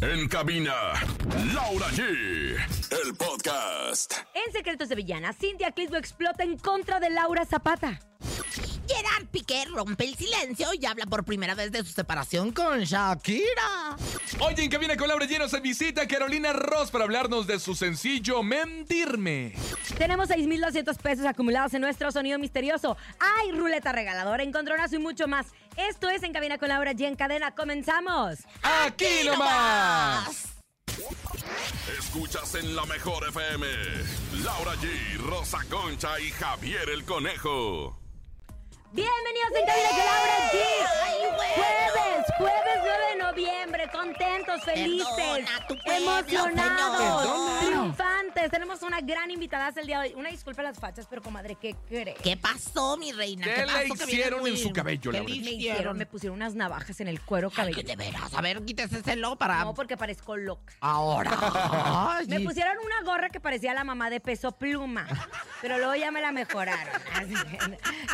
En cabina, Laura G. El podcast. En Secretos de Villana, Cintia Clitbo explota en contra de Laura Zapata. Gerard Piqué rompe el silencio y habla por primera vez de su separación con Shakira. Hoy en Cabina con Laura G nos visita Carolina Ross para hablarnos de su sencillo Mentirme. Tenemos 6,200 pesos acumulados en nuestro sonido misterioso. Hay ruleta regaladora, encontronazo y mucho más. Esto es En Cabina con Laura G en cadena. ¡Comenzamos! ¡Aquí nomás! Escuchas en la mejor FM. Laura G, Rosa Concha y Javier el Conejo. Bienvenidos en Cabina con Laura G. Jueves, jueves 9 de noviembre, contentos, felices, Perdona tu pueblo, emocionados, triunfantes. Tenemos una gran invitada el día de hoy. Una disculpa a las fachas, pero comadre, ¿qué crees? ¿Qué pasó, mi reina? ¿Qué pasó? le Que viene hicieron muy- en su cabello, ¿Qué Laura? le Me hicieron? me pusieron unas navajas en el cuero Ay, cabelludo. de veras, a ver, quítese ese lo para... No, porque parezco loca. Ahora. Ay, Me pusieron una gorra que parecía la mamá de peso pluma, pero luego ya me la mejoraron. Así que,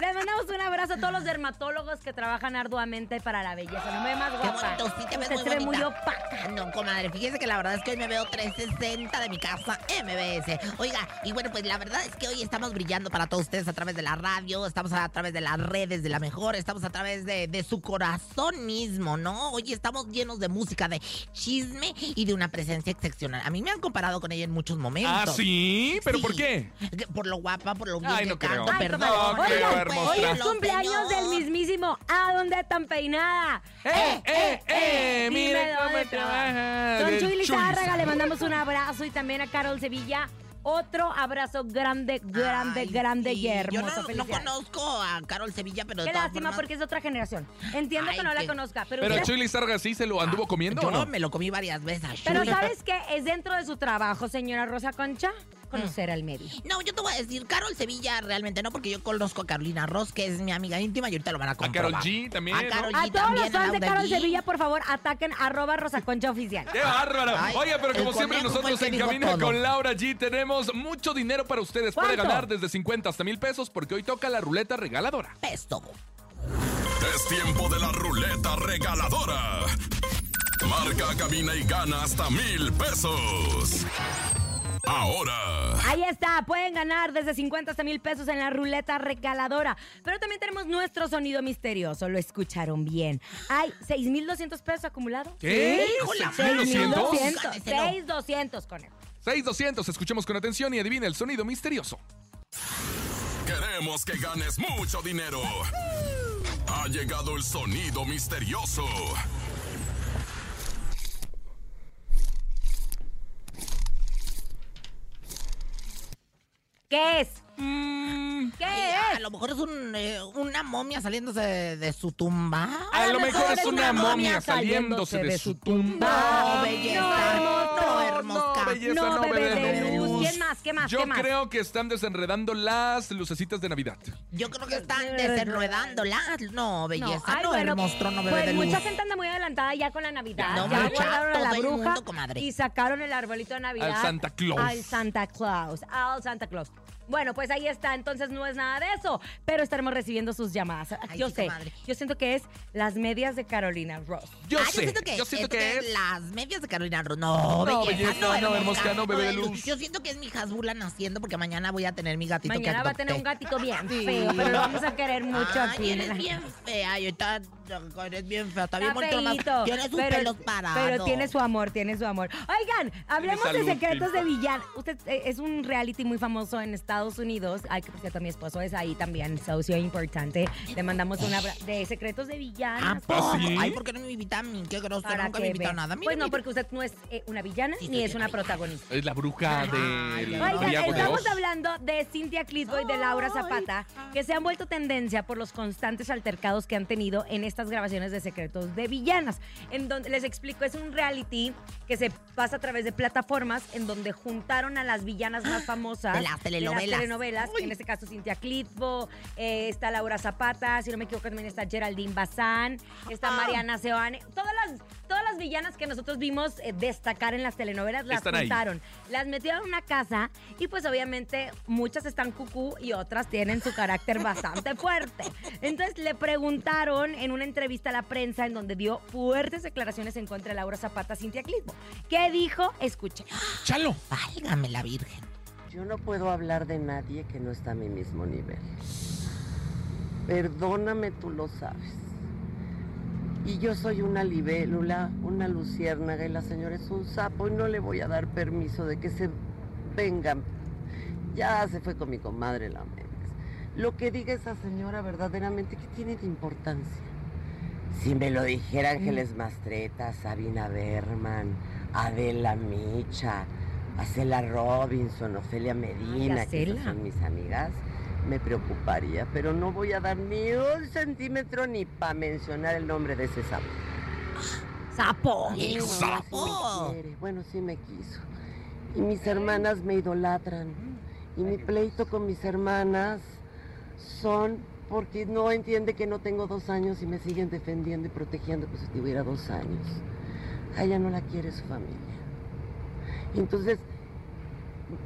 les mandamos un abrazo a todos los dermatólogos que trabajan arduamente para la belleza. No me ve más Qué guapa. bonito, sí te ves Usted muy se ve muy bonita. opaca. No, comadre, fíjese que la verdad es que hoy me veo 360 de mi casa MBS. Oiga, y bueno, pues la verdad es que hoy estamos brillando para todos ustedes a través de la radio, estamos a través de las redes de la mejor, estamos a través de, de su corazón mismo, ¿no? Hoy estamos llenos de música, de chisme y de una presencia excepcional. A mí me han comparado con ella en muchos momentos. ¿Ah, sí? ¿Pero Sí. por qué? Que Por lo guapa, por lo bien Ay, que no creo. canto, Ay, perdón. comadre. No, qué Oigan, hermosa. hoy es Oígalo, cumpleaños del mismísimo ¿A dónde tan peinada? ¡Eh, eh, eh! Dime ¡Mira cómo dónde trabaja! Don Chuy Lizárraga, le mandamos un abrazo y también a Carol Sevilla. Otro abrazo grande, grande, Ay, grande sí. y hermoso. Yo no, no conozco a Carol Sevilla, pero de Qué lástima formas- porque es de otra generación. Entiendo Ay, que no la conozca, pero, ¿Pero usted- Chuy Lizarga sí se lo anduvo comiendo Yo o no? me lo comí varias veces. pero. ¿sabes qué? Es dentro de su trabajo, señora Rosa Concha, conocer al medio. No, yo te voy a decir, Carol Sevilla realmente no, porque yo conozco a Carolina Ross, que es mi amiga íntima y ahorita lo van a A comprobar. Carol G también, A A todos los también, a fans de Carol G. Sevilla, por favor, ataquen arroba Rosa Concha Oficial. ¡Qué bárbaro! Ay, Oye, pero como siempre nosotros en todo. con Laura G tenemos mucho dinero para ustedes. Puede ¿Cuánto? ganar desde 50 hasta mil pesos porque hoy toca la ruleta regaladora. Pesto. Es tiempo de la ruleta regaladora. Marca cabina y gana hasta mil pesos. Ahora, Ahí está, pueden ganar desde 50 hasta mil pesos en la ruleta regaladora. Pero también tenemos nuestro sonido misterioso, lo escucharon bien. Hay 6,200 pesos acumulados. ¿Qué? Híjole, ¿6,200? 6,200. Gánenselo. 6,200 con él. 6200, escuchemos con atención y adivina el sonido misterioso. queremos que ganes mucho dinero. Ha llegado el sonido misterioso. ¿Qué es? ¿Qué Ay, es? A lo mejor es un, eh, una momia saliéndose de, de su tumba. A lo mejor es una momia saliéndose de su tumba. No, belleza. No, No, hermosa. belleza, no, no, bebé bebé de de luz. luz. ¿Quién más? ¿Qué más? Yo ¿Qué más? creo que están desenredando las lucecitas de Navidad. Yo creo que están desenredándola. No, belleza. ay, No, bueno, monstruo no bebé pues de luz. mucha gente anda muy adelantada ya con la Navidad. No, ya guardaron a la bruja mundo, y sacaron el arbolito de Navidad. Al Santa Claus. Al Santa Claus. Al Santa Claus. Bueno, pues ahí está, entonces no es nada de eso, pero estaremos recibiendo sus llamadas. Ay, yo sé, yo siento que es las medias de Carolina Ross. Yo Ah, sé, yo siento que, yo siento que es... las medias de Carolina Ross. No, No, belleza, belleza, no, hermosa, hermosa, no, bebé de luz. Yo siento que es mi Hasbula naciendo porque mañana voy a tener mi gatito que Mañana va a tener un gatito bien Sí. feo, pero lo vamos a querer mucho Ay, aquí. eres bien fea y ahorita eres bien fea. Está bien bonito. Tienes sus pero- pelos parados. Pero tiene su amor, tiene su amor. Oigan, hablemos de secretos de villano. Usted eh, es un reality muy famoso en Estados Unidos. Ay, que por cierto, mi esposo es ahí también, socio importante. Le mandamos una de secretos de ¿A villanas. poco? ¿sí? Ay, ¿por qué no me invita a mí? Qué grosero, Para nunca me que invita a vea. nada. Mire, Pues no, porque usted no es eh, una villana Sí, ni es una protagonista. Es la bruja Ay, del Oigan, de estamos hablando de Cintia Clitbo y de Laura Zapata, que se han vuelto tendencia por los constantes altercados que han tenido en estas grabaciones de secretos de villanas. En donde les explico, es un reality que se pasa a través de plataformas en donde juntaron a las villanas más famosas De las telenovelas. telenovelas, en este caso Cintia Clitbo, eh, está Laura Zapata, si no me equivoco también está Geraldine Bazán, está Mariana Seoane, todas las las, todas las villanas que nosotros vimos eh, destacar en las telenovelas las Están ahí. juntaron. Las metieron en una casa y pues obviamente muchas están cucú y otras tienen su carácter bastante fuerte. Entonces le preguntaron en una entrevista a la prensa en donde dio fuertes declaraciones en contra de Laura Zapata Cintia Clismo. ¿Qué dijo? Escuche. Chalo. Válgame la Virgen. Yo no puedo hablar de nadie que no está a mi mismo nivel. Perdóname, tú lo sabes. Y yo soy una libélula, una luciérnaga, y la señora es un sapo y no le voy a dar permiso de que se vengan. Ya se fue con mi comadre la Méndez. Lo que diga esa señora verdaderamente, ¿qué tiene de importancia? Si me lo dijera Ángeles Mastreta, Sabina Berman, Adela Micha, Acela Robinson, Ofelia Medina, que esas Acela. son mis amigas, me preocuparía, pero no voy a dar ni un centímetro ni para mencionar el nombre de ese sapo. ¡Sapo! ¡El Mi mamá sí me sapo! Bueno, sí me quiso. Y mis hermanas me idolatran. Y mi pleito con mis hermanas son porque no entiende que no tengo dos años y me siguen defendiendo y protegiendo como si tuviera dos años. A ella no la quiere su familia. Entonces,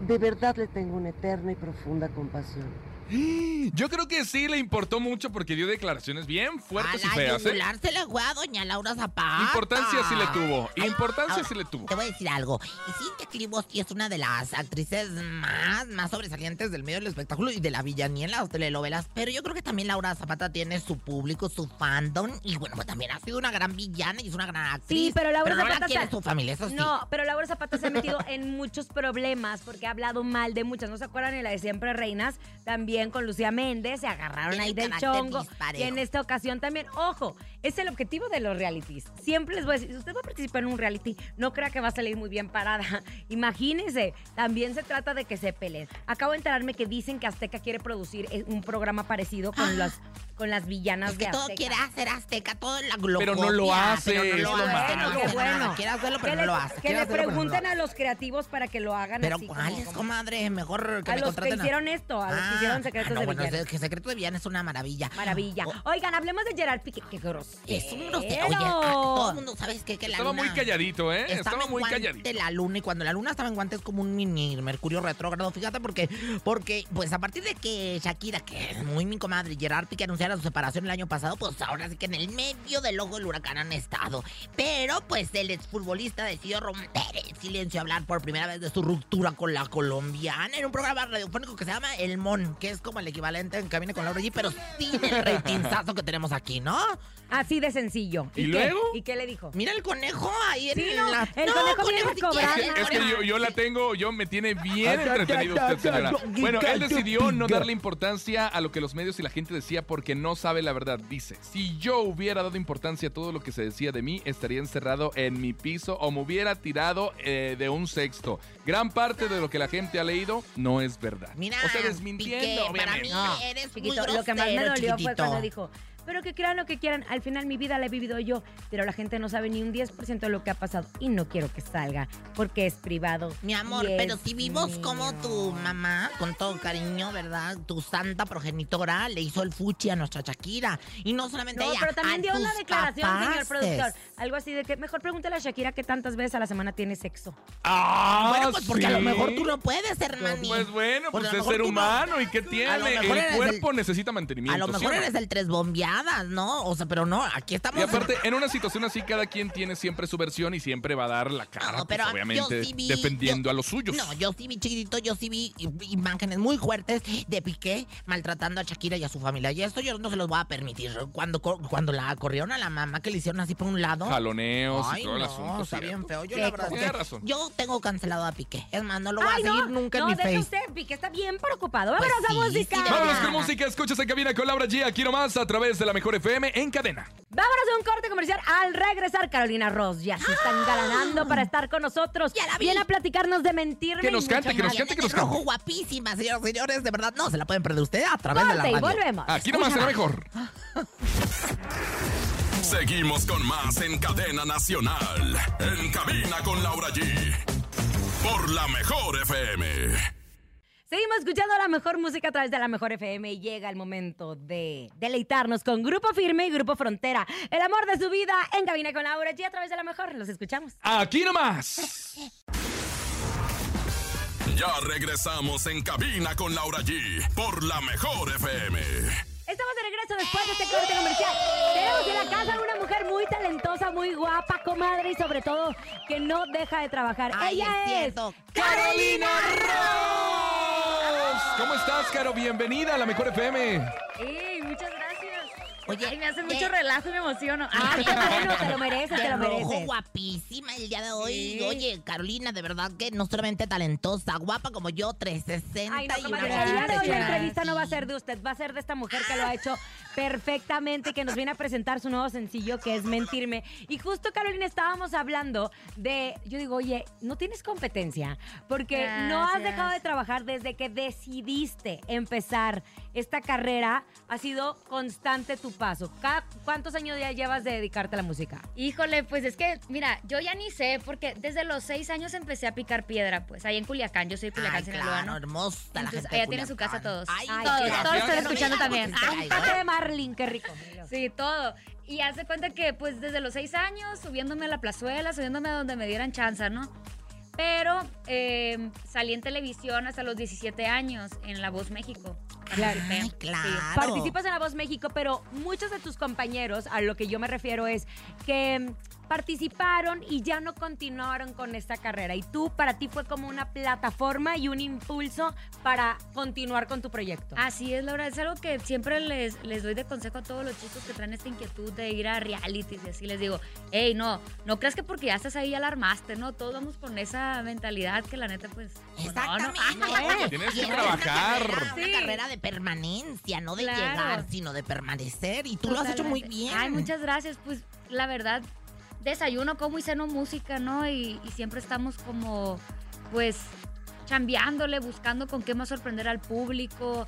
de verdad le tengo una eterna y profunda compasión. Yo creo que sí le importó mucho porque dio declaraciones bien fuertes a y la feas, ¿eh? se le fue a doña Laura Zapata. Importancia sí le tuvo. Ay, Importancia ahora, sí le tuvo. Te voy a decir algo. Y Cintia Clivo sí es una de las actrices más, más sobresalientes del medio del espectáculo y de la villanía en las telenovelas. Pero yo creo que también Laura Zapata tiene su público, su fandom. Y bueno, pues también ha sido una gran villana y es una gran actriz. Sí, pero Laura no Zapata la quiere su familia, eso sí. No, pero Laura Zapata se ha metido en muchos problemas porque ha hablado mal de muchas. ¿No se acuerdan de la de Siempre Reinas? También con Lucía Méndez se agarraron ahí el del chongo. disparejo. Y en esta ocasión también, ojo, es el objetivo de los realities. Siempre les voy a decir, si usted va a participar en un reality, no crea que va a salir muy bien parada. Imagínense, también se trata de que se peleen. Acabo de enterarme que dicen que Azteca quiere producir eh, un programa parecido con, Ah. las, con las villanas Es que de todo quiere hacer Azteca, todo la lo Pero no lo hace, pero no es lo lo hace, malo. no Qué hace bueno. nada. Quiere hacerlo, pero que no lo hace. que le hacerlo, pero no lo pregunten a los creativos para que lo hagan Pero así como- ¿cuáles, como- comadre? Mejor que A me los que hicieron esto, a los que hicieron Secretos ah, no, de bueno, Villana. que Secreto de Villana es una maravilla. Maravilla. O- Oigan, hablemos de Gerard Piqué. Qué grosero. es un grosero. Oye, ah, todo el mundo, ¿sabes qué? Que la Estaba luna... muy calladito, ¿eh? Estaba, Estaba muy calladito. la luna y cuando la luna estaba en guante es como un mini Mercurio retrógrado. Fíjate porque, porque pues a partir de que Shakira, que es muy mi comadre, Gerard Piqué anunciaron su separación el año pasado, pues ahora sí que en el medio del ojo del huracán han estado. Pero pues el exfutbolista decidió romper el silencio y hablar por primera vez de su ruptura con la colombiana en un programa radiofónico que se llama El Mon, que es como el equivalente en Camine con Laura G, pero sin el ratingazo que tenemos aquí, ¿no? Así de sencillo. ¿Y qué? luego? ¿Y qué le dijo? Mira el conejo ahí en Sí, no, la... el conejo viene a si cobrar. quieres, Es que, es que yo, yo la tengo, yo me tiene bien entretenido usted, señora. Bueno, él decidió no darle importancia a lo que los medios y la gente decía porque no sabe la verdad. Dice, si yo hubiera dado importancia a todo lo que se decía de mí, estaría encerrado en mi piso o me hubiera tirado eh, de un sexto. Gran parte de lo que la gente ha leído no es verdad. Mira, o sea, desmintiendo, Piqué, para mí eres muy grosero, lo que más me dolió fue cuando dijo, pero que crean lo que quieran, al final mi vida la he vivido yo, pero la gente no sabe ni un 10% de lo que ha pasado y no quiero que salga porque es privado. Mi amor, pero si vimos mío. como tu mamá, con todo cariño, ¿verdad? Tu santa progenitora le hizo el fuchi a nuestra Shakira. Y no solamente No, ella, pero también a dio una declaración, señor productor. Algo así de que mejor pregúntale a Shakira qué tantas veces a la semana tiene sexo. Ah, Bueno, pues porque a lo mejor tú no puedes, hermano. Pues bueno, Porque pues lo es ser no- humano. ¿Y qué tiene? El el- cuerpo necesita mantenimiento. A lo ¿sí o mejor eres el tres ¿no? O sea, pero no, aquí estamos... Y aparte, en una situación así, cada quien tiene siempre su versión y siempre va a dar la cara, No, pues, pero obviamente, sí vi- defendiendo yo- a los suyos. No, yo sí vi chiquitito, yo sí vi imágenes muy fuertes de Piqué maltratando a Shakira y a su familia. Y esto yo no se los voy a permitir. Cuando, cuando la corrieron a la mamá, que le hicieron así por un lado. Jaloneos Ay, y todo el no, asunto. está bien feo. Yo la verdad que razón. yo tengo cancelado a Piqué. Es más, no lo voy Ay, a seguir no, nunca no, en mi face. usted, Piqué está bien preocupado. Pues Vámonos a sí, música. sí, de Vámonos con música, escuchas en cabina con Laura G, aquí nomás a través de la Mejor FM en cadena. Vámonos a un corte comercial. Al regresar, Carolina Ross ya se está engalanando para estar con nosotros. Ya la vi. Viene a platicarnos de mentirme. Que nos cante, que nos cante, que nos cante. guapísima, señoras y señores. De verdad, no se la pueden perder ustedes a través de la Corte y radio. volvemos. Aquí nomás Escúchala. Mejor. Seguimos con más en cadena nacional. En cabina con Laura G. Por la mejor FM. Seguimos escuchando la mejor música a través de la mejor FM y llega el momento de deleitarnos con Grupo Firme y Grupo Frontera. El amor de su vida en Cabina con Laura G a través de la mejor. Los escuchamos. Aquí nomás. Ya regresamos en cabina con Laura G por la mejor FM. Estamos de regreso después de este corte comercial. Tenemos en la casa una mujer muy talentosa, muy guapa, comadre y sobre todo que no deja de trabajar. Ay, Ella es. Carolina Ross. ¿Cómo estás, Caro? Bienvenida a la mejor FM. ¡Ey, muchas gracias! Oye, Ay, me hace ¿qué? mucho relajo y me emociono. Ah, qué bueno, te lo mereces, te lo rojo, mereces. guapísima el día de hoy. Sí. Oye, Carolina, de verdad que no solamente talentosa, guapa como yo, 360 Ay, no, y una el día de hoy la entrevista no va a ser de usted, va a ser de esta mujer que lo ha hecho perfectamente, que nos viene a presentar su nuevo sencillo, que es Mentirme. Y justo, Carolina, estábamos hablando de, yo digo, oye, no tienes competencia, porque no has dejado de trabajar desde que decidiste empezar esta carrera, ha sido constante tu paso. Cada- ¿Cuántos años ya llevas de dedicarte a la música? Híjole, pues es que, mira, yo ya ni sé, porque desde los seis años empecé a picar piedra, pues, ahí en Culiacán. Yo soy de Culiacán, Sinaloa, claro, ¿no? hermosa la Entonces, gente ella tiene su casa todos. Ay, Ay, todos, todos están escuchando también. Ay, de Marlin, qué rico. Sí, todo. Y haz de cuenta que, pues, desde los seis años, subiéndome a la plazuela, subiéndome a donde me dieran chance, ¿no? Pero eh, salí en televisión hasta los 17 años en La Voz México. Claro. Sí. claro. Participas en La Voz México, pero muchos de tus compañeros, a lo que yo me refiero es que participaron y ya no continuaron con esta carrera. Y tú, para ti, fue como una plataforma y un impulso para continuar con tu proyecto. Así es, Laura. Es algo que siempre les, les doy de consejo a todos los chicos que traen esta inquietud de ir a realities y así les digo, hey, no, no creas que porque ya estás ahí ya la armaste, ¿no? Todos vamos con esa mentalidad que la neta, pues... no, no, Exactamente. ah, Tienes que es una trabajar. carrera, Una Sí. carrera de permanencia, no de Claro. llegar, sino de permanecer. Y tú lo has hecho muy bien. Ay, muchas gracias. Pues la verdad, desayuno, como y ceno música, ¿no? Y, y siempre estamos como, pues, chambeándole, buscando con qué más sorprender al público,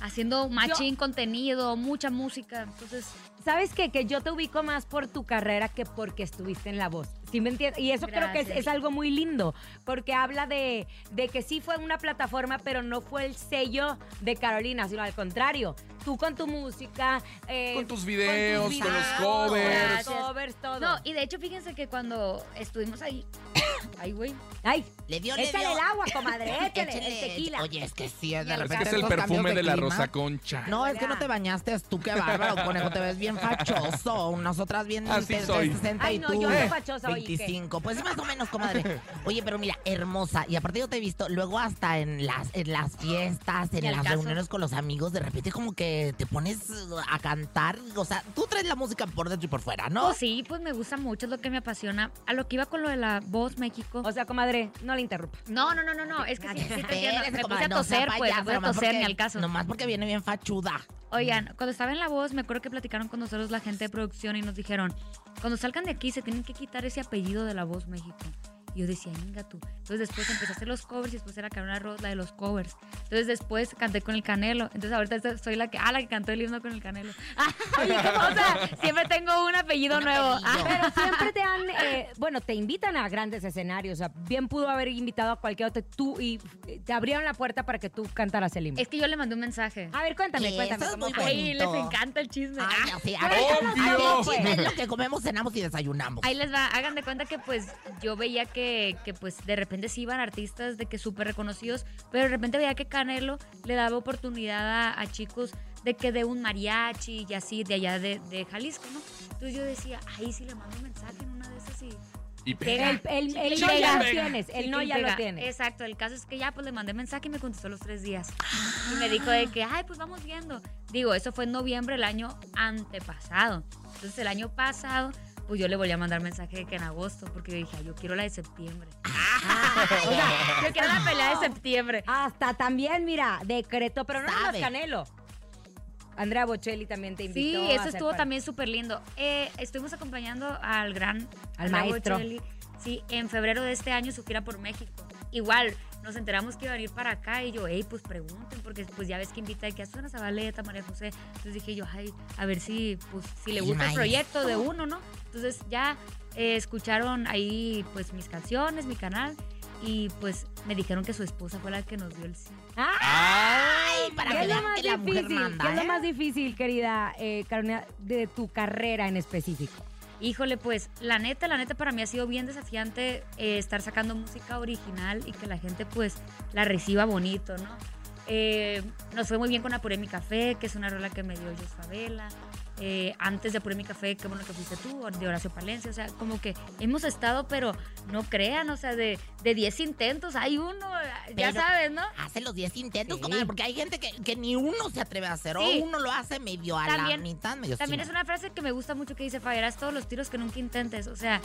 haciendo machín contenido, mucha música. Entonces, ¿Sabes qué? Que yo te ubico más por tu carrera que porque estuviste en La Voz. ¿Sí me entiendes? Y eso creo que es, algo muy lindo, porque habla de, de que sí fue una plataforma, pero no fue el sello de Carolina, sino al contrario. Tú con tu música, eh, Con tus videos, con los videos, covers. Los covers, todo. no, y de hecho, fíjense que cuando estuvimos ahí, ay, güey, Ay, Le dio, le dio. el agua, comadre, échale, el tequila. Oye, es que sí, es de Es Es repente que es el perfume de la. Rosa Concha. No, es que no te bañaste, tú qué bárbaro, conejo, te ves bien fachoso. Nosotras bien Así soy. 60 Ay, y no, tú yo no eh, fachosa, oye, ¿qué? 25. Pues más o menos, comadre. Oye, pero mira, hermosa. Y aparte yo te he visto luego hasta en las, en las fiestas, en las caso. reuniones con los amigos, de repente como que te pones uh, a cantar. O sea, tú traes la música por dentro y por fuera, ¿no? Pues sí, pues me gusta mucho, es lo que me apasiona. A lo que iba con lo de la voz México. O sea, comadre, no le interrumpa. No, no, no, no, no, es que sí, sí te entiendo. Me puse a no toser, pues, me a nomás toser, porque- ni al caso. Nomás porque viene bien fachuda. Oigan, cuando estaba en La Voz, me acuerdo que platicaron con nosotros la gente de producción y nos dijeron, cuando salgan de aquí se tienen que quitar ese apellido de La Voz México. Y yo decía, venga tú. Entonces después empecé a hacer los covers y después era Carolina Ross, la de los covers. Entonces después canté con el Canelo. Entonces ahorita soy la que, ah, la que cantó el himno con el Canelo. Oye, o sea, siempre tengo un apellido Un nuevo. apellido. Ah, Pero siempre te han, eh, bueno, te invitan a grandes escenarios. O sea, bien pudo haber invitado a cualquier otro tú y eh, te abrieron la puerta para que tú cantaras el himno. es que yo le mandé un mensaje. A ver, cuéntame, Eso cuéntame. es ¿cómo muy. Ay, les encanta el chisme. Ay, Ah. así, a Bueno, ver, Obvio. chisme es lo que comemos, cenamos y desayunamos. Ahí les va, hagan de cuenta que pues yo veía que, que pues de repente sí iban artistas de que súper reconocidos, pero de repente veía que Canelo le daba oportunidad a, a chicos de que de un mariachi y así, de allá de, de Jalisco, ¿no? Entonces yo decía, ahí sí le mando un mensaje en una de esas y... Y Pega. El, el, el Sí, no ya lo pega. tienes, el Sí, no que ya pega. lo tienes. Exacto, el caso es que ya pues le mandé mensaje y me contestó a los tres días. Y me dijo de que, ay, pues vamos viendo. Digo, eso fue en noviembre del año antepasado. Entonces el año pasado, pues yo le volví a mandar mensaje de que en agosto, porque dije, "Ay, yo quiero la de septiembre. O sea, yo quiero la pelea de septiembre. Hasta también, mira, decretó, pero no más. Canelo. Andrea Bocelli también te invitó. Sí, eso estuvo también súper lindo. Eh, estuvimos acompañando al gran Al Andrea maestro. Bocelli, sí, en febrero de este año su gira por México. Igual, nos enteramos que iba a venir para acá y yo, hey, pues pregunten, porque pues ya ves que invita que a Susana Zabaleta, María José. Entonces dije yo, ay, a ver si, pues, si le gusta el proyecto de uno, ¿no? Entonces ya eh, escucharon ahí, pues, mis canciones, mi canal. y pues me dijeron que su esposa fue la que nos dio el sí. Ay, para ¿Qué que es lo más difícil? manda, ¿Qué es lo ¿eh? más difícil, querida eh, Carolina, de tu carrera en específico? Híjole, pues la neta, la neta para mí ha sido bien desafiante eh, estar sacando música original y que la gente pues la reciba bonito, ¿no? Eh, nos fue muy bien con Apuré mi Café, que es una rola que me dio Jos Favela. Eh, antes de Apuré mi Café, qué bueno que fuiste tú, de Horacio Palencia. O sea, como que hemos estado, pero no crean, o sea, de de 10 intentos hay uno, ya Pero- sabes, ¿no? Hace los 10 intentos, Sí. comadre, porque hay gente que, que ni uno se atreve a hacer. Sí. O uno lo hace medio a También- la mitad, medio También es una frase que me gusta mucho que dice, fallarás todos los tiros que nunca intentes. O sea,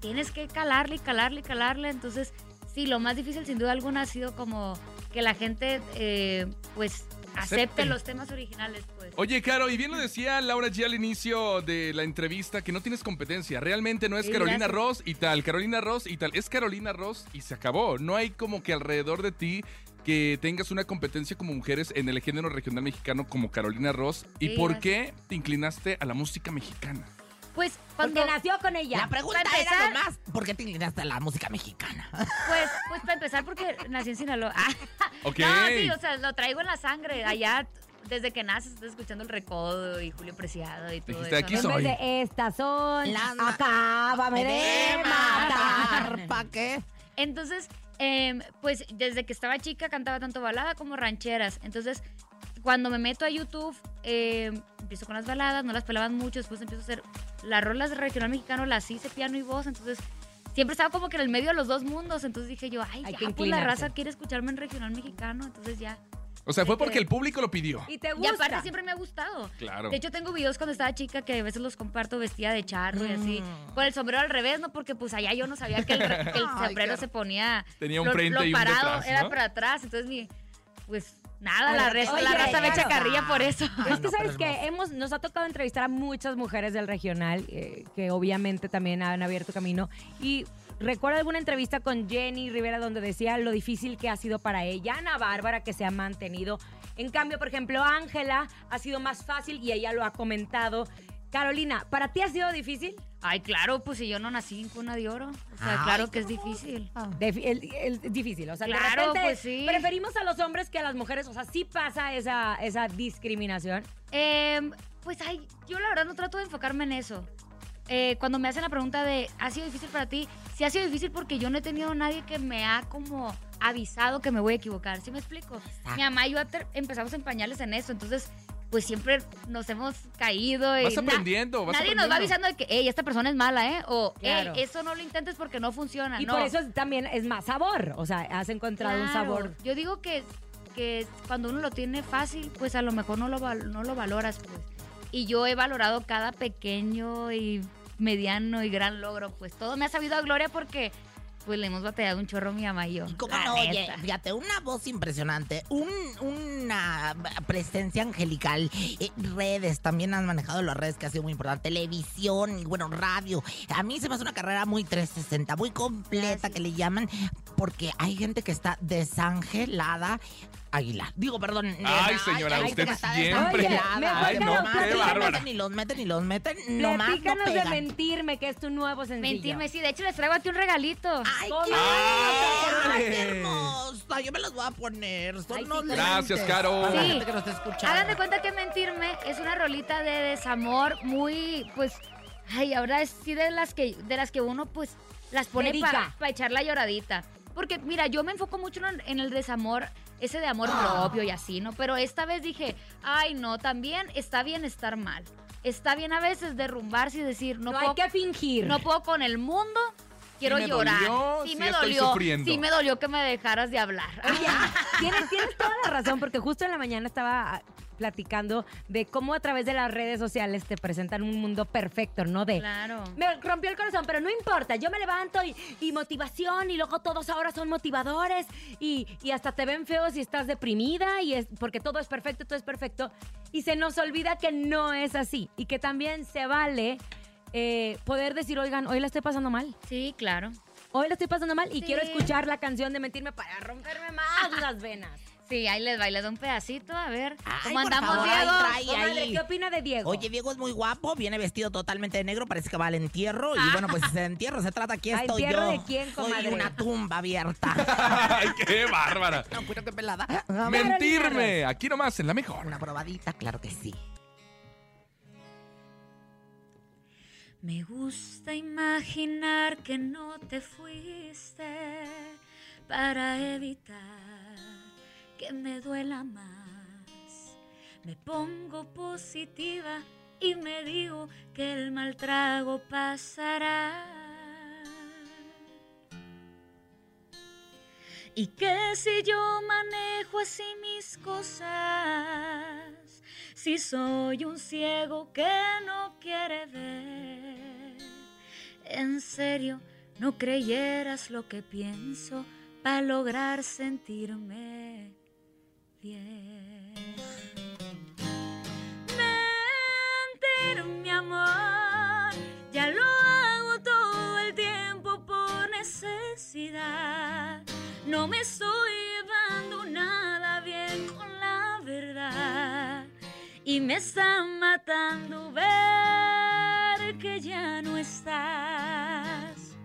tienes que calarle y calarle y calarle. Entonces, sí, lo más difícil sin duda alguna ha sido como que la gente, eh, pues, acepte. Acepte. los temas originales, pues. Oye, Caro, y bien lo decía Laura G al inicio de la entrevista, que no tienes competencia. Realmente no es Sí, Carolina gracias. Ross y tal, Carolina Ross y tal. Es Carolina Ross y se acabó. No hay como que alrededor de ti que tengas una competencia como mujeres en el género regional mexicano como Carolina Ross. ¿Y Sí, por qué te inclinaste a la música mexicana? Pues, cuando, Porque nació con ella. La pregunta Para era empezar- nomás, ¿por qué te inclinaste a la música mexicana? pues, pues para empezar, porque nací en Sinaloa. Ok. No, sí, o sea, lo traigo en la sangre. Allá, desde que naces, estás escuchando el recodo y Julio Preciado y todo Dijiste, eso. aquí ¿no? En soy. vez de estas son, Las- acábame de matar. ¿Para qué? Entonces, em, pues desde que estaba chica cantaba tanto balada como rancheras. Entonces, cuando me meto a YouTube, em, empiezo con las baladas, no las pelaban mucho, después empiezo a hacer las rolas de regional mexicano, las hice piano y voz, entonces siempre estaba como que en el medio de los dos mundos, entonces dije yo, ay, Hay ya, que pues la inclinarse. raza quiere escucharme en regional mexicano, entonces ya. O sea, fue porque el público lo pidió. Y te Y gusta. aparte siempre me ha gustado. Claro. De hecho, tengo videos cuando estaba chica que a veces los comparto vestida de charro y así. Mm. Con el sombrero al revés, ¿no? Porque pues allá yo no sabía que el, re- que el Ay, sombrero se ponía... Tenía un lo, frente lo y un parado detrás, era ¿no? para atrás. Entonces, mi, pues nada, la, resta- oye, la raza me echa carrilla por eso. Ay, es que no, sabes que hemos, nos ha tocado entrevistar a muchas mujeres del regional eh, que obviamente también han abierto camino. Y recuerdo alguna entrevista con Jenny Rivera donde decía lo difícil que ha sido para ella, Ana Bárbara que se ha mantenido. En cambio, por ejemplo, Ángela ha sido más fácil y ella lo ha comentado. Carolina, ¿para ti ha sido difícil? Ay, claro, pues si yo no nací en cuna de oro. O sea, Ay, claro que es difícil. Defi- el- el- es difícil, o sea, de Claro, repente pues sí. preferimos a los hombres que a las mujeres, o sea, sí pasa esa, esa discriminación. Em, pues ay, yo la verdad no trato de enfocarme en eso. Eh, cuando me hacen la pregunta de, ¿ha sido difícil para ti? Sí ha sido difícil porque yo no he tenido nadie que me ha como avisado que me voy a equivocar. ¿Sí me explico? Mi mamá y yo empezamos en pañales en eso, entonces pues siempre nos hemos caído. y Vas na- aprendiendo, vas Nadie nos va avisando de que, hey, esta persona es mala, ¿eh? O, Claro. hey, eso no lo intentes porque no funciona. Y no. por eso es- también es más sabor, o sea, has encontrado un sabor. Yo digo que, que cuando uno lo tiene fácil, pues a lo mejor no lo, val- no lo valoras, pues. Y yo he valorado cada pequeño y mediano y gran logro, pues todo me ha sabido a gloria porque pues le hemos batallado un chorro mi mamá y yo. Y cómo la no, oye, fíjate, una voz impresionante, un- presencia angelical, eh, redes, también has manejado las redes que ha sido muy importante, televisión y bueno, radio. A mí se me hace una carrera muy 360, muy completa que le llaman, porque hay gente que está desangelada. Aguilar. Digo, perdón. Ay, señora, hay usted siempre. Oye, Ay, no, qué bárbara. Meten y los meten y los meten, nomás no Platícanos de pegan. Mentirme, que es tu nuevo sencillo. Mentirme, sí, de hecho les traigo aquí un regalito. Ay, qué, ¡Ay! qué hermosa. Yo me los voy a poner. Son Ay, sí, unos Gracias, lentes Caro. para la Sí. gente que nos está escuchando. Hagan de cuenta que Mentirme es una rolita de desamor muy, pues, ay, ahora es sí de las que, de las que uno, pues, las pone Dedica. para echar la lloradita. Porque, mira, yo me enfoco mucho en el desamor, ese de amor Ah. propio y así, ¿no? Pero esta vez dije, ay, no, también está bien estar mal. Está bien a veces derrumbarse y decir, no, No, puedo, hay que fingir. no puedo con el mundo, quiero me llorar. dolió, sí sí me estoy dolió, sufriendo. sí me dolió que me dejaras de hablar. Oye, tienes, tienes toda la razón, porque justo en la mañana estaba platicando de cómo a través de las redes sociales te presentan un mundo perfecto, ¿no? De Claro. me rompió el corazón, pero no importa, yo me levanto y, y motivación y luego todos ahora son motivadores y, y hasta te ven feos si estás deprimida y es porque todo es perfecto, todo es perfecto y se nos olvida que no es así y que también se vale eh, poder decir, oigan, hoy la estoy pasando mal. Sí, claro. Hoy la estoy pasando mal y Sí. quiero escuchar la canción de Mentirme para romperme más las venas. Sí, ahí les va, y les da un pedacito, a ver. Ay, ¿Cómo andamos, favor, Diego? ahí trae, Comadre, ahí. ¿qué opina de Diego? Oye, Diego es muy guapo, viene vestido totalmente de negro, parece que va al entierro. Y bueno, pues si de entierro se trata, aquí ¿A estoy entierro yo. de quién, Soy comadre? una tumba abierta. ¡Ay, qué bárbara! no, cuidado pelada. Mentirme. Aquí nomás, en la mejor. Una probadita, claro que sí. Me gusta imaginar que no te fuiste para evitar que me duela más. Me pongo positiva y me digo que el mal trago pasará. Y que si yo manejo así mis cosas, si soy un ciego que no quiere ver, en serio no creyeras lo que pienso para lograr sentirme bien. Mentir, mi amor, ya lo hago todo el tiempo por necesidad. No me estoy Y me está matando ver que ya no estás.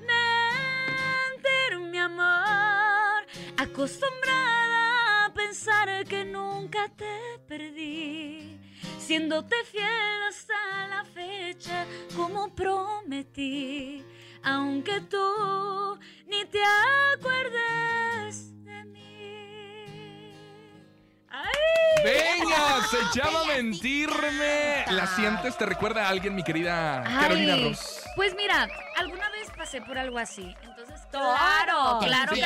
Mentir, mi amor, acostumbrada a pensar que nunca te perdí, siéndote fiel hasta la fecha como prometí, aunque tú ni te acuerdes. ¡Ay! Venga, se llama mentirme. ¿La sientes? ¿Te recuerda a alguien, mi querida Carolina Ay, Ross? Pues mira, alguna vez pasé por algo así. Claro. claro, Sí,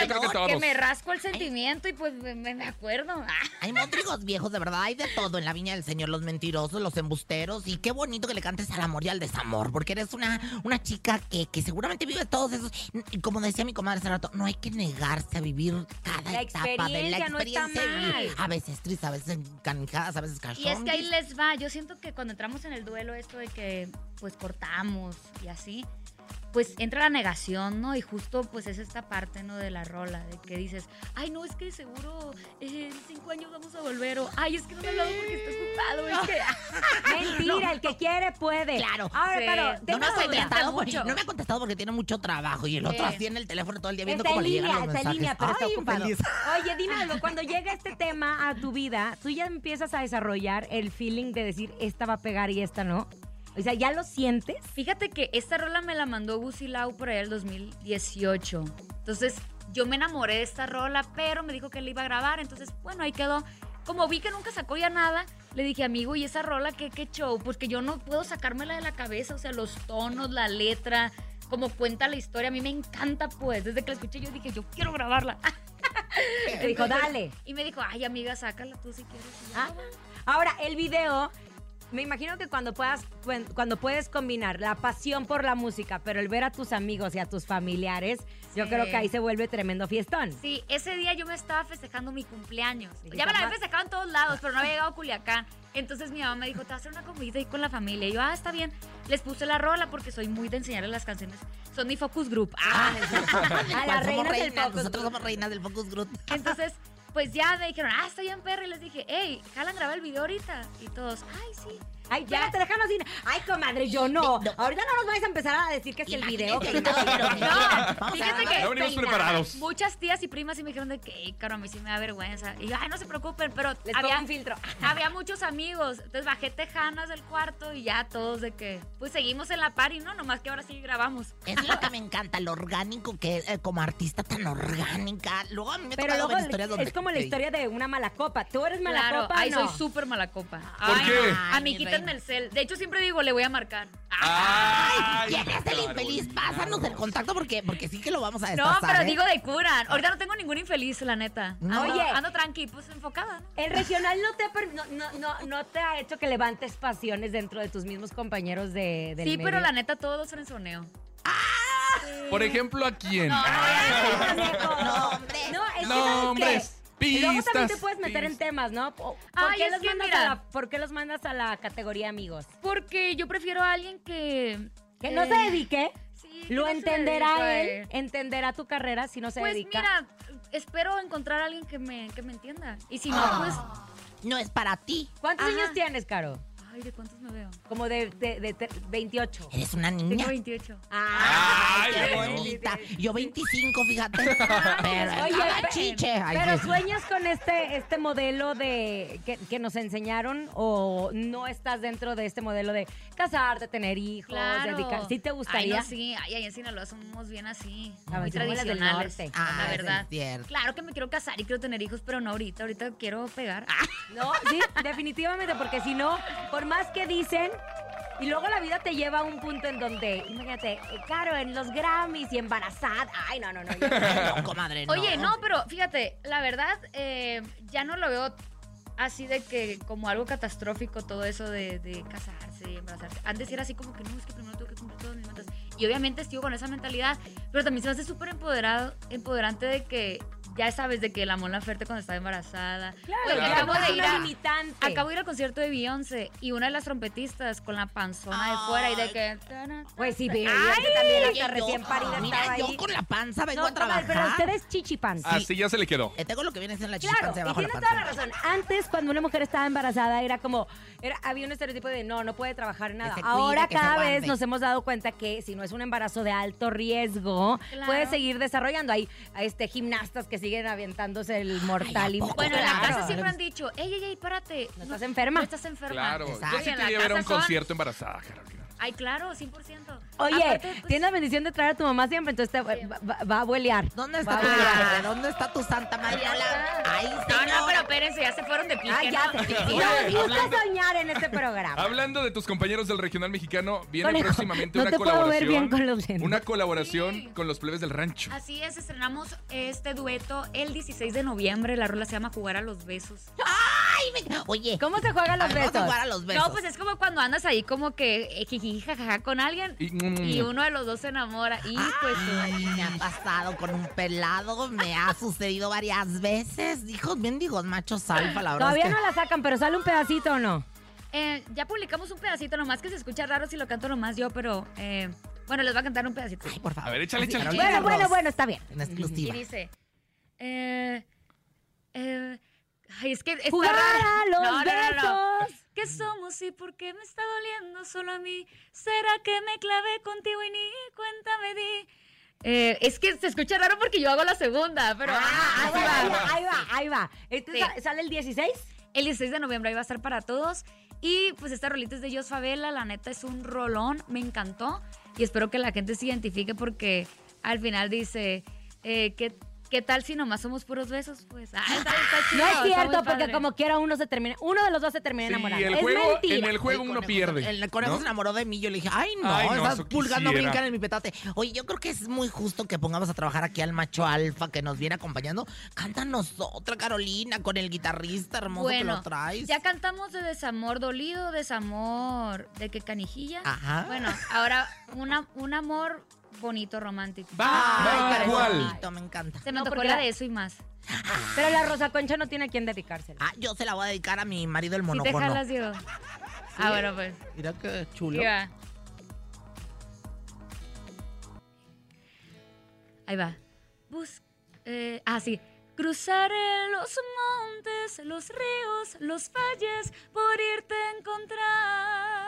que, me rasco el sentimiento y pues me, me acuerdo. Hay montrigos viejos, de verdad. Hay de todo en la viña del Señor. Los mentirosos, los embusteros. Y qué bonito que le cantes al amor y al desamor. Porque eres una, una chica que, que seguramente vive todos esos. Y como decía mi comadre hace rato, no hay que negarse a vivir cada La etapa de la experiencia no y. A veces tristes, a veces canijadas, a veces Y es que ahí les va. Yo siento que cuando entramos en el duelo, esto de que pues cortamos y así, pues entra la negación, ¿no? Y justo pues es esta parte, ¿no? De la rola, de que dices, ay, no, es que seguro eh, en cinco años vamos a volver, o ay, es que no me he hablado porque estoy ocupado, es que... Mentira, el que quiere puede. Claro. Ahora, Sí. pero No me, ha contestado, mucho. no me ha contestado porque tiene mucho trabajo y el otro Sí. así en el teléfono todo el día viendo Está cómo en le llegan línea, los está en mensajes. línea, pero está Ay, ocupado. infeliz. Oye, dime algo, cuando llega este tema a tu vida, tú ya empiezas a desarrollar el feeling de decir, esta va a pegar y esta no. O sea, ¿ya lo sientes? Fíjate que esta rola me la mandó Gucci Lau por ahí el 2018. Entonces, yo me enamoré de esta rola, pero me dijo que la iba a grabar. Entonces, bueno, ahí quedó. Como vi que nunca sacó ya nada, le dije, amigo, ¿y esa rola qué, qué show? Pues que yo no puedo sacármela de la cabeza. O sea, los tonos, la letra, como cuenta la historia. A mí me encanta, pues. Desde que la escuché, yo dije, yo quiero grabarla. Te dijo, dale. Y me dijo, ay, amiga, sácala tú si quieres. Ah, Ahora, el video, me imagino que cuando puedas, cuando puedes combinar la pasión por la música, pero el ver a tus amigos y a tus familiares, yo creo que ahí se vuelve tremendo fiestón. Sí, ese día yo me estaba festejando mi cumpleaños. Ya me la había festejado en todos lados, pero no había llegado a Culiacán. Entonces mi mamá me dijo, te voy a hacer una comidita ahí con la familia. Y yo, ah, está bien. Les puse la rola porque soy muy de enseñarles las canciones. Son mi focus group. Ah, A del reinas, focus nosotros group. somos reinas del Focus Group. entonces, pues ya me dijeron, ah, está bien, perra. Y les dije, hey, jalan grabar el video ahorita. Y todos, ay, sí. Ay, Ya. ya te déjanos ir. Ay, comadre, yo no. No. Ahorita no nos vais a empezar a decir que es el video. Que no, pero- No, fíjate que Ya venimos preparados. muchas tías y primas sí me dijeron de que, "Ey, caro, a mí sí me da vergüenza. Y yo, ay, no se preocupen, pero Les había, pongo un filtro. había muchos amigos. Entonces bajé tejanas del cuarto y ya todos de que, pues seguimos en la party, ¿no? Nomás que ahora sí grabamos. Es lo que me encanta, lo orgánico que es, eh, como artista tan orgánica. Luego a mí me Pero luego ver historias donde... es como la historia de una mala copa. ¿Tú eres mala claro, copa ay, no? soy súper mala copa. ¿Por Ay, qué? no. Reina. el cel. De hecho, siempre digo, le voy a marcar. Ah, ¡Ay! ¿Quién es el infeliz? Pásanos el contacto porque, porque sí que lo vamos a No, destazar, pero ¿eh? digo de cura. Ahorita no tengo ningún infeliz, la neta. No. Ando, Oye. ando tranqui, pues enfocada, ¿no? El regional no te, ha per- no, no, no, no te ha hecho que levantes pasiones dentro de tus mismos compañeros de, del Sí, medio? pero la neta, todos frenzoneo. Por ejemplo, ¿a quién? No, no. No, hombre. No, es que No, ¿sabes hombre, es Luego también te puedes meter en temas, ¿no? ¿Por, Ay, qué es los mandas mira. a la, ¿Por qué los mandas a la categoría amigos? Porque yo prefiero a alguien que... Que no eh, se dedique. Sí, ¿Lo no entenderá él? ¿Entenderá tu carrera si no se Pues dedica? mira, espero encontrar a alguien que me, que me entienda. Y si no, Ah. pues. No es para ti. ¿Cuántos Ajá. años tienes, Caro? Ay, ¿de cuántos me veo? Como de, de, de te- 28. Eres una niña. Tengo 28. ¡Ay, Ay, Qué no. bonita. Yo 25, fíjate. Pero Oye, pe- chiche. Ay, pero sí. sueñas con este, este modelo de que, que nos enseñaron o no estás dentro de este modelo de casarte, tener hijos, Claro. dedicar. ¿Sí te gustaría? Ay, no, sí. Ay, ahí en Sinaloa somos bien así. A muy las del tradicionales. norte. Ah, la es verdad. cierto. Claro que me quiero casar y quiero tener hijos, pero no ahorita. Ahorita quiero pegar. No, sí, definitivamente, porque si no, por más que dicen, y luego la vida te lleva a un punto en donde, imagínate, eh, Caro, en los Grammys y embarazada. Ay, no, no, no. yo- No, comadre, no. Oye, no, pero fíjate, la verdad, eh, ya no lo veo así de que como algo catastrófico todo eso de, de casarse y embarazarse. Antes era así como que no, es que primero tengo que cumplir todas mis metas. Y obviamente sigo con esa mentalidad, pero también se me hace súper empoderado, empoderante de que ya sabes de que la Mon Laferte cuando estaba embarazada. Claro, Oye, ya acabo de ir a, limitante. acabo de ir al concierto de Beyoncé y una de las trompetistas con la panzona de fuera y de que... Pues sí, pero también hasta recién parida Mira, estaba yo ahí. con la panza vengo No, a trabajar. pero usted es chichipan. Así ya se le quedó. Tengo lo que viene siendo la Claro, chichipanza y la toda la razón. Antes, cuando una mujer estaba embarazada, era como, era, había un estereotipo de no, no puede trabajar en nada. cuide, Ahora cada vez nos hemos dado cuenta que si no es un embarazo de alto riesgo, Claro. puede seguir desarrollando. Hay este, gimnastas que siguen aventándose el mortal. y ¿a? Bueno, en la Claro. casa siempre han dicho, ey, ey, ey, párate. No estás enferma. No estás enferma. Claro. Exacto. Yo sí la quería ver a un concierto embarazada, Carolina. Ay, claro, 100%. Oye, Aparte, pues, tienes la bendición de traer a tu mamá siempre, entonces te- va, va- va a abuelear. ¿Dónde está tu? ¿Dónde está tu Santa Mariola? Ay, No, no, señora. pero espérense, ya se fueron de pique, Ay, ya ¿no? No, gusta hablando- soñar en este programa. Hablando de tus compañeros del regional mexicano, viene Conejo, próximamente no una te puedo ver colaboración. bien con los lentes. Una colaboración Sí. con los plebes del rancho. Así es, estrenamos este dueto el 16 de noviembre. La rola se llama Jugar a los besos. Ay, me- Oye, ¿Cómo se juegan a los besos? jugar a los besos. No, pues es como cuando andas ahí como que eh, jiji, jajaja con alguien Y, mm, y uno de los dos se enamora. Y pues Ay, me ha pasado con un pelado, me ha sucedido varias veces. Hijos mendigos, machos alfa, la verdad. Todavía es que... no la sacan, pero sale un pedacito o no. eh, ya publicamos un pedacito nomás que se escucha raro si lo canto nomás yo, pero eh, bueno, les voy a cantar un pedacito. Ay, por favor. A ver, échale, échale, Bueno, bueno, bueno, está bien. En Y exclusiva. dice, eh, eh, ay, es que está Jugar a los No, no, no, no. besos. ¿Qué somos y por qué me está doliendo solo a mí? ¿Será que me clavé contigo y ni cuenta me di? Eh, es que se escucha raro porque yo hago la segunda, pero Ah, bueno, va. ahí va, ahí va, ahí va. Entonces, Sí. sa- ¿Sale el 16? El 16 de noviembre ahí va a estar para todos. Y pues esta rolita es de Jos Favela, la neta es un rolón, me encantó. Y espero que la gente se identifique porque al final dice, eh, ¿qué, ¿qué tal si nomás somos puros besos? Pues, ah, está, está chido, No es cierto, porque padre. como quiera uno se termina, uno de los dos se termina Sí, enamorando. el es juego, mentira. en el juego El uno pierde. El conejo ¿no? se enamoró de mí. Yo le dije, ay, no, Ay, no, estás pulgando brincar en mi petate. Oye, yo creo que es muy justo que pongamos a trabajar aquí al macho alfa que nos viene acompañando. Cántanos otra, Carolina, con el guitarrista hermoso que lo traes. ya cantamos de desamor dolido, desamor de que canijilla. Ajá. Bueno, ahora una, un amor bonito, romántico. Va, ¿cuál? me encanta. Se me No, tocó la de eso y más. Pero la Rosa Concha no tiene a quién dedicársela. Ah, yo se la voy a dedicar a mi marido el te monocono. jalas, Diego. Ah, bueno, pues. Mira qué chulo. Ahí va. Ahí va. Bus eh, ah, sí. Cruzaré los montes, los ríos, los valles por irte a encontrar.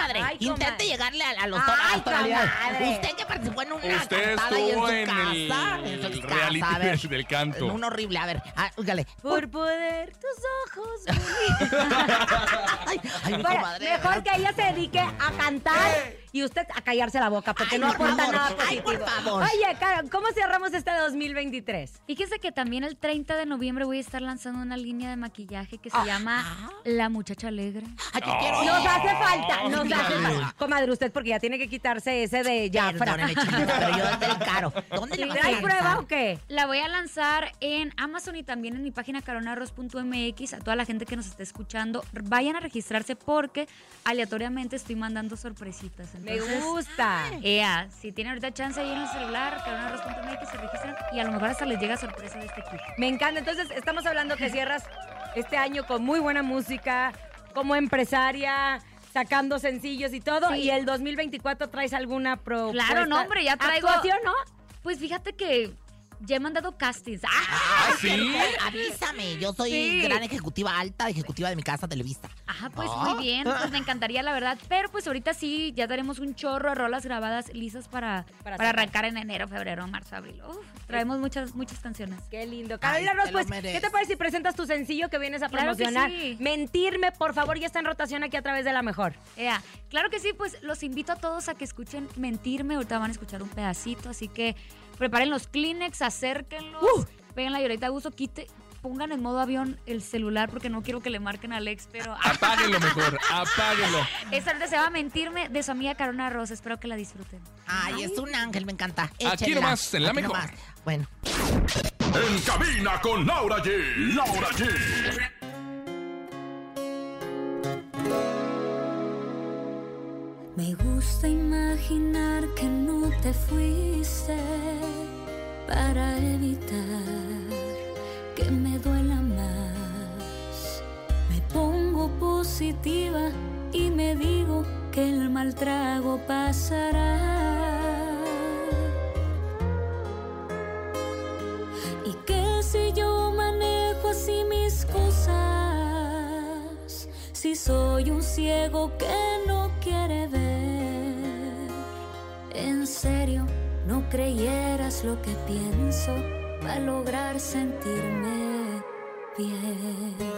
comadre. Ay, Intente comadre. llegarle a, a los Ay, comadre. Usted que participó en una Usted cantada ahí estuvo en en su el casa. en su casa, reality a ver. del canto. Un horrible. A ver, ah, óigale. Por poder tus ojos. Ay, ay, comadre. de mejor que ella se dedique a cantar y usted a callarse la boca porque Ay, no por aporta favor. nada Ay, positivo. por favor. Oye, Caro, ¿cómo cerramos este 2023? Fíjese que también el 30 de noviembre voy a estar lanzando una línea de maquillaje que se Ah. llama La Muchacha Alegre. Ay, que quiero. Nos hace falta, nos Ay, hace ay. falta. Comadre, usted porque ya tiene que quitarse ese de Jafra. Pero yo del caro. ¿Dónde a ¿Hay prueba o qué? La voy a lanzar en Amazon y también en mi página caronarros.mx. A toda la gente que nos esté escuchando, vayan a registrarse porque aleatoriamente estoy mandando sorpresitas. Me gusta. Ea, si tienen ahorita chance ahí en el celular, caronarros.mx, se registran y a lo mejor hasta les llega sorpresa de este kit. Me encanta. Entonces, estamos hablando que cierras este año con muy buena música, como empresaria, sacando sencillos y todo. Sí. Y el 2024 traes alguna propuesta. Claro, no, hombre, ya traigo- ¿Actuación, no? Pues fíjate que ya he mandado castings. ¡Ah! ¿Ah, sí? Avísame, yo soy Sí. gran ejecutiva, alta ejecutiva de mi casa Televisa. Ajá, pues Ah. muy bien, pues me encantaría la verdad, pero pues ahorita sí, ya daremos un chorro de rolas grabadas lisas para, Para para, sacar. arrancar en enero, febrero, marzo, abril. Uf, traemos muchas, muchas canciones. Qué lindo. Ay, Carolina te Ross, lo pues, mereces. ¿qué te parece si presentas tu sencillo que vienes a Claro que promocionar? sí. Mentirme, por favor, ya está en rotación aquí a través de la mejor. Ea, claro que sí, pues los invito a todos a que escuchen Mentirme, ahorita van a escuchar un pedacito, así que preparen los Kleenex, acérquenlos, Uh. peguen la llorita a gusto, quite, pongan en modo avión el celular porque no quiero que le marquen a Alex, pero Apáguenlo mejor, apáguenlo. esta ahorita se va a Mentirme de su amiga Carona Rosa, espero que la disfruten. Ay, es un ángel, me encanta. Aquí Échenla. nomás, en la Aquí mejor. nomás. Bueno. En cabina con Laura G. Laura G. Me gusta imaginar que no te fuiste para evitar que me duela más. Me pongo positiva y me digo que el mal trago pasará. Y que si yo manejo así mis cosas, si soy un ciego que no creyeras lo que pienso para lograr sentirme bien.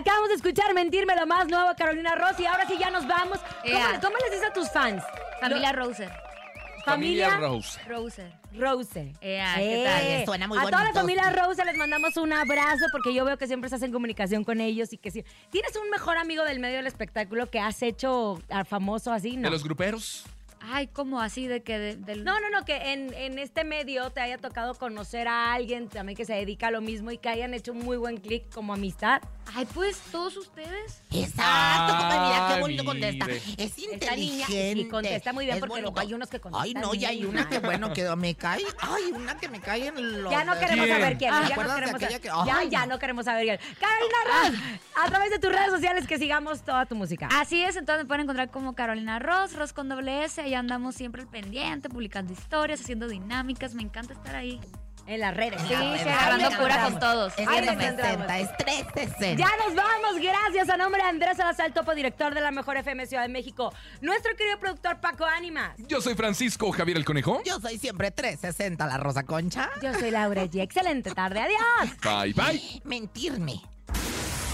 Acabamos de escuchar Mentirme lo más nuevo, Carolina Ross, y ahora sí ya nos vamos. ¿Cómo, les dices a tus fans? Familia Roser. Familia, Rose. Roser. Rose. Ea, ¿qué tal? Eh, Suena muy a toda la familia Rose les mandamos un abrazo porque yo veo que siempre estás en comunicación con ellos y que sí. ¿Tienes un mejor amigo del medio del espectáculo que has hecho famoso así? No. De los gruperos. Ay, ¿cómo así de que de- del... No, no, no, que en, en este medio te haya tocado conocer a alguien también que se dedica a lo mismo y que hayan hecho un muy buen clic como amistad. Ay, pues, ¿todos ustedes? Exacto, compa, mira qué bonito contesta. mire. Es Esta niña inteligente. sí contesta muy bien es porque luego hay unos que contestan Ay, no, y hay una que bueno que me cae. Ay, una que me cae en los. Ya no queremos ¿Quién? saber quién. Ah, ya no ¿acuerdas de queremos aquella saber- que- ya, Ay, ya no. no queremos saber quién. Carolina Ross, a través de tus redes sociales que sigamos toda tu música. Así es, entonces me pueden encontrar como Carolina Ross, Ross con doble S, ahí andamos siempre al pendiente, publicando historias, haciendo dinámicas, me encanta estar ahí. En las redes. Sí, sí, agarrando cura con todos. Es Ahí nos 360, encontramos. es 360. Ya nos vamos, gracias a nombre de Andrés Salazar, topo director de la Mejor FM Ciudad de México. Nuestro querido productor Paco Ánimas. Yo soy Francisco Javier el Conejo. Yo soy siempre 360, la Rosa Concha. Yo soy Laura G. Excelente tarde, adiós. Bye, bye. Mentirme.